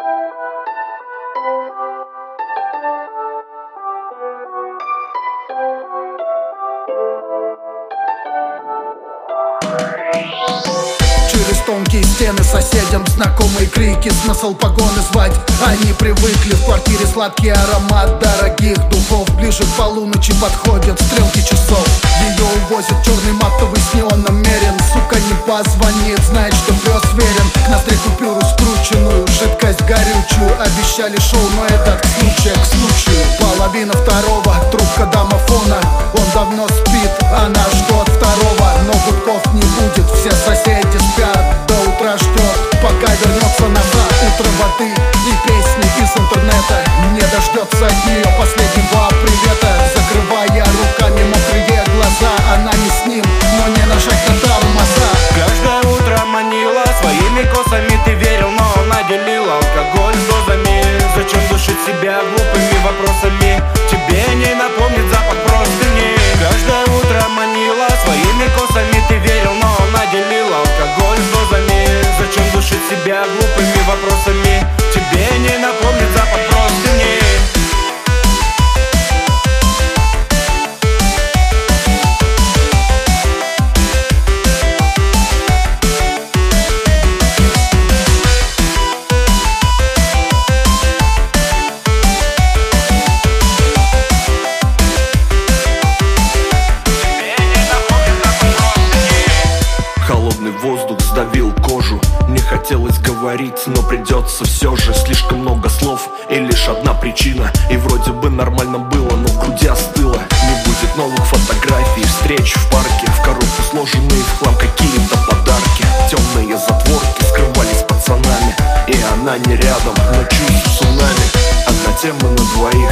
Через тонкие стены соседям знакомые крики Смысл погоны звать. Они привыкли в квартире сладкий аромат Дорогих духов. Ближе к полуночи подходят стрелки часов. Ее увозят черный матовый с неоном мерен Сука не позвонит, знает, что пес верен горючую Обещали шоу, но этот случай к случаю Половина второго, трубка домофона. Он давно спит, она ждет второго. Но гудков не будет, все соседи себя глупыми вопросами говорить, но придется все же. Слишком много слов и лишь одна причина. И вроде бы нормально было, но в груди остыло. Не будет новых фотографий, встреч в парке. В коробку сложенные в хлам какие-то подарки. Темные затворки скрывались пацанами. И она не рядом, но чувств цунами. Одна тема на двоих,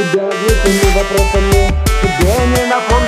Тебя выкину вопросами, тебе не напомню